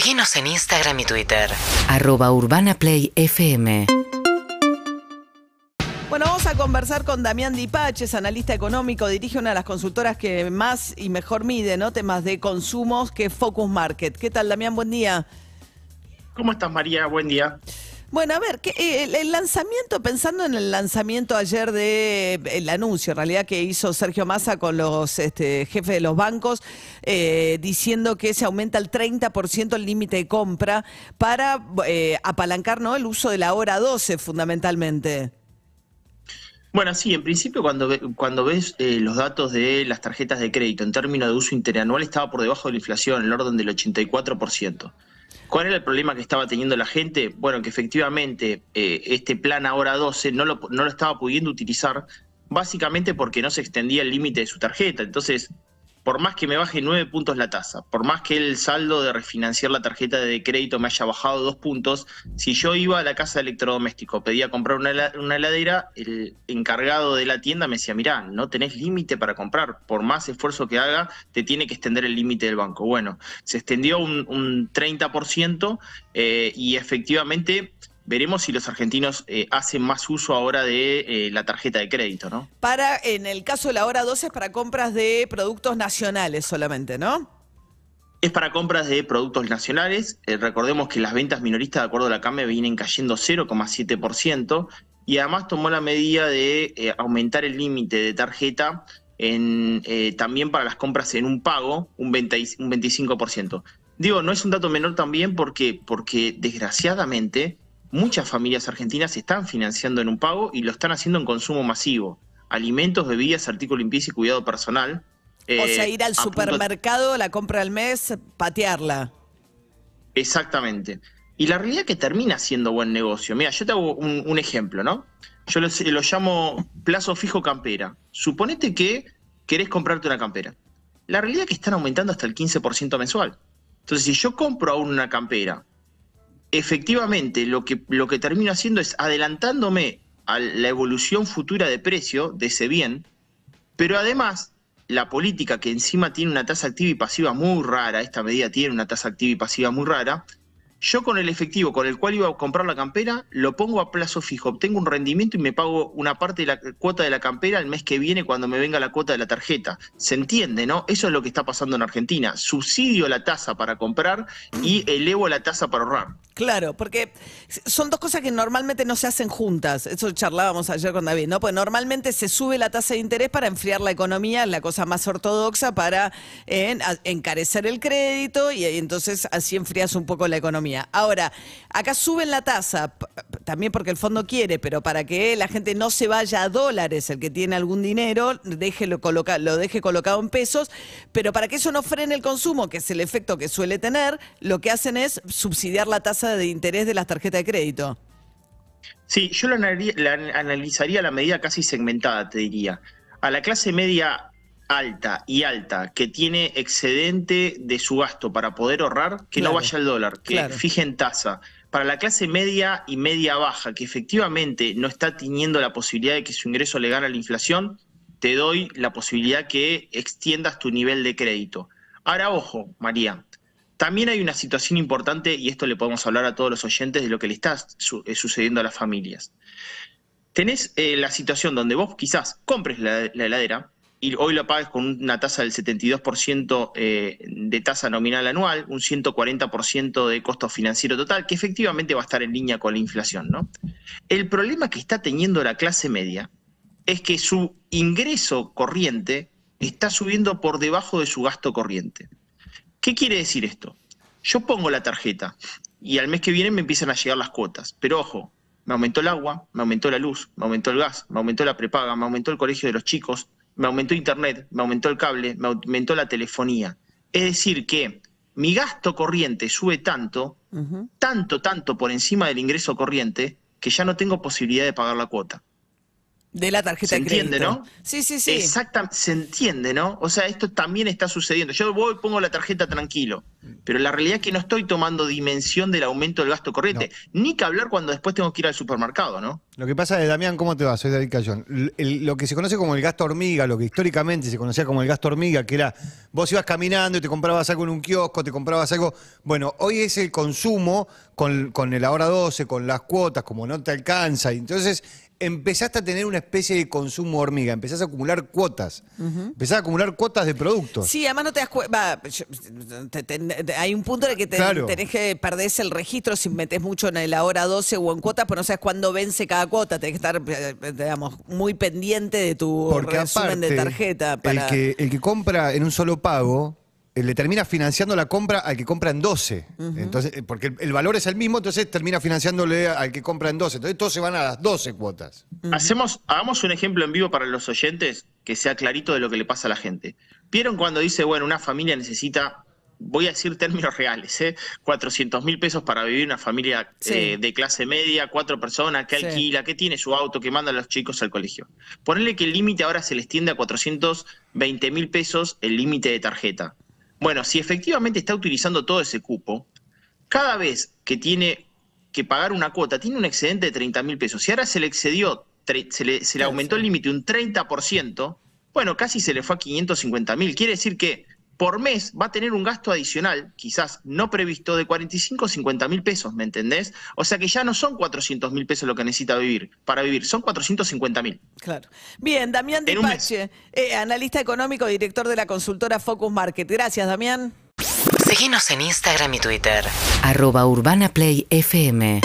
Seguinos en Instagram y Twitter. Arroba Urbana Play FM. Bueno, vamos a conversar con Damián Dipaches, analista económico, dirige una de las consultoras que más y mejor mide ¿no? temas de consumos, que Focus Market. ¿Qué tal, Damián? Buen día. ¿Cómo estás, María? Buen día. Bueno, a ver, que, eh, el, lanzamiento, pensando en el lanzamiento ayer de el anuncio, en realidad, que hizo Sergio Massa con los este, jefes de los bancos, eh, diciendo que se aumenta el 30% el límite de compra para eh, apalancar ¿no? el uso de la hora 12, fundamentalmente. Bueno, sí, en principio cuando, ve- cuando ves eh, los datos de las tarjetas de crédito en términos de uso interanual estaba por debajo de la inflación, en el orden del 84%. ¿Cuál era el problema que estaba teniendo la gente? Bueno, que efectivamente eh, este plan ahora 12 no lo, no lo estaba pudiendo utilizar básicamente porque no se extendía el límite de su tarjeta. Entonces, por más que me baje nueve puntos la tasa, por más que el saldo de refinanciar la tarjeta de crédito me haya bajado dos puntos, si yo iba a la casa de electrodoméstico, pedía comprar una, hela- una heladera, el encargado de la tienda me decía, mirá, no tenés límite para comprar, por más esfuerzo que haga, te tiene que extender el límite del banco. Bueno, se extendió un, un 30% eh, y efectivamente veremos si los argentinos eh, hacen más uso ahora de eh, la tarjeta de crédito, ¿no? Para, en el caso de la hora 12, es para compras de productos nacionales solamente, ¿no? Es para compras de productos nacionales. Eh, recordemos que las ventas minoristas, de acuerdo a la CAME, vienen cayendo 0,7%. Y además tomó la medida de aumentar el límite de tarjeta en, también para las compras en un pago, un, 20 y- un 25%. Digo, no es un dato menor también porque, porque desgraciadamente muchas familias argentinas se están financiando en un pago y lo están haciendo en consumo masivo. Alimentos, bebidas, artículos limpieza y cuidado personal. o eh, sea, ir al supermercado, la compra del mes, patearla. Exactamente. Y la realidad es que termina siendo buen negocio. Mira, yo te hago un, un ejemplo, ¿no? Yo lo, lo llamo plazo fijo campera. Suponete que querés comprarte una campera. La realidad es que están aumentando hasta el 15% mensual. Entonces, si yo compro aún una campera, efectivamente lo que, lo que termino haciendo es adelantándome a la evolución futura de precio de ese bien, pero además la política que encima tiene una tasa activa y pasiva muy rara, esta medida tiene una tasa activa y pasiva muy rara, yo con el efectivo con el cual iba a comprar la campera, lo pongo a plazo fijo, obtengo un rendimiento y me pago una parte de la cuota de la campera el mes que viene cuando me venga la cuota de la tarjeta. Se entiende, ¿no? Eso es lo que está pasando en Argentina. Subsidio la tasa para comprar y elevo la tasa para ahorrar. Claro, porque son dos cosas que normalmente no se hacen juntas. Eso charlábamos ayer con David, ¿no? Pues normalmente se sube la tasa de interés para enfriar la economía, la cosa más ortodoxa para eh, encarecer el crédito y, y entonces así enfrías un poco la economía. Ahora, acá suben la tasa, también porque el fondo quiere, pero para que la gente no se vaya a dólares, el que tiene algún dinero, déjelo coloca- lo deje colocado en pesos, pero para que eso no frene el consumo, que es el efecto que suele tener, lo que hacen es subsidiar la tasa de interés de las tarjetas de crédito. Sí, yo lo anali- la an- analizaría la medida casi segmentada, te diría. A la clase media alta y alta que tiene excedente de su gasto para poder ahorrar, que Claro, no vaya al dólar, que claro. fijen tasa. Para la clase media y media baja, que efectivamente no está teniendo la posibilidad de que su ingreso le gane a la inflación, te doy la posibilidad que extiendas tu nivel de crédito. Ahora, ojo, María, también hay una situación importante, y esto le podemos hablar a todos los oyentes de lo que le está su- eh, sucediendo a las familias. Tenés eh, la situación donde vos quizás compres la, la heladera y hoy lo pagues con una tasa del 72% eh, de tasa nominal anual, un 140% de costo financiero total, que efectivamente va a estar en línea con la inflación. ¿no? El problema que está teniendo la clase media es que su ingreso corriente está subiendo por debajo de su gasto corriente. ¿Qué quiere decir esto? Yo pongo la tarjeta y al mes que viene me empiezan a llegar las cuotas, pero ojo, me aumentó el agua, me aumentó la luz, me aumentó el gas, me aumentó la prepaga, me aumentó el colegio de los chicos, me aumentó internet, me aumentó el cable, me aumentó la telefonía. Es decir, que mi gasto corriente sube tanto, tanto, tanto por encima del ingreso corriente, que ya no tengo posibilidad de pagar la cuota. De la tarjeta ¿Se de crédito. entiende, no? Sí, sí, sí. Exactamente, se entiende, ¿no? O sea, esto también está sucediendo. Yo voy pongo la tarjeta tranquilo, pero la realidad es que no estoy tomando dimensión del aumento del gasto corriente, ni que hablar cuando después tengo que ir al supermercado, ¿no? Lo que pasa es, Damián, ¿cómo te va? Soy David Cayón. Lo que se conoce como el gasto hormiga, lo que históricamente se conocía como el gasto hormiga, que era vos ibas caminando y te comprabas algo en un kiosco, te comprabas algo. Bueno, hoy es el consumo con, con el ahora 12, con las cuotas, como no te alcanza. Y entonces empezaste a tener una especie de consumo hormiga, empezás a acumular cuotas, empezás a acumular cuotas de productos. Sí, además no te das cuenta. hay un punto en el que te- Claro. tenés que perdés el registro si metes mucho en el hora 12 o en cuotas, pero no sabes cuándo vence cada cuota. Tenés que estar, eh, digamos, muy pendiente de tu Porque resumen de aparte, tarjeta. Para... el, que, el que compra en un solo pago, le termina financiando la compra al que compra en 12. Entonces, eh, porque el, el valor es el mismo, entonces termina financiándole al que compra en 12. Entonces todos se van a las 12 cuotas. Hacemos, hagamos un ejemplo en vivo para los oyentes que sea clarito de lo que le pasa a la gente. ¿Vieron cuando dice, bueno, una familia necesita, voy a decir términos reales, ¿eh? 400 mil pesos para vivir una familia Sí. eh, de clase media, cuatro personas, que Sí. alquila, que tiene su auto, que manda a los chicos al colegio? Ponerle que el límite ahora se le extiende a 420 mil pesos el límite de tarjeta. Bueno, si efectivamente está utilizando todo ese cupo, cada vez que tiene que pagar una cuota, tiene un excedente de 30 mil pesos. Si ahora se le excedió, se le, se le aumentó el límite un 30%, bueno, casi se le fue a 550 mil. Quiere decir que por mes va a tener un gasto adicional, quizás no previsto, de 45 o 50 mil pesos, ¿me entendés? O sea que ya no son 400 mil pesos lo que necesita vivir para vivir, son 450 mil. Claro. Bien, Damián Dipache, eh, analista económico, director de la consultora Focus Market. Gracias, Damián. Seguinos en Instagram y Twitter. Arroba Urbana Play FM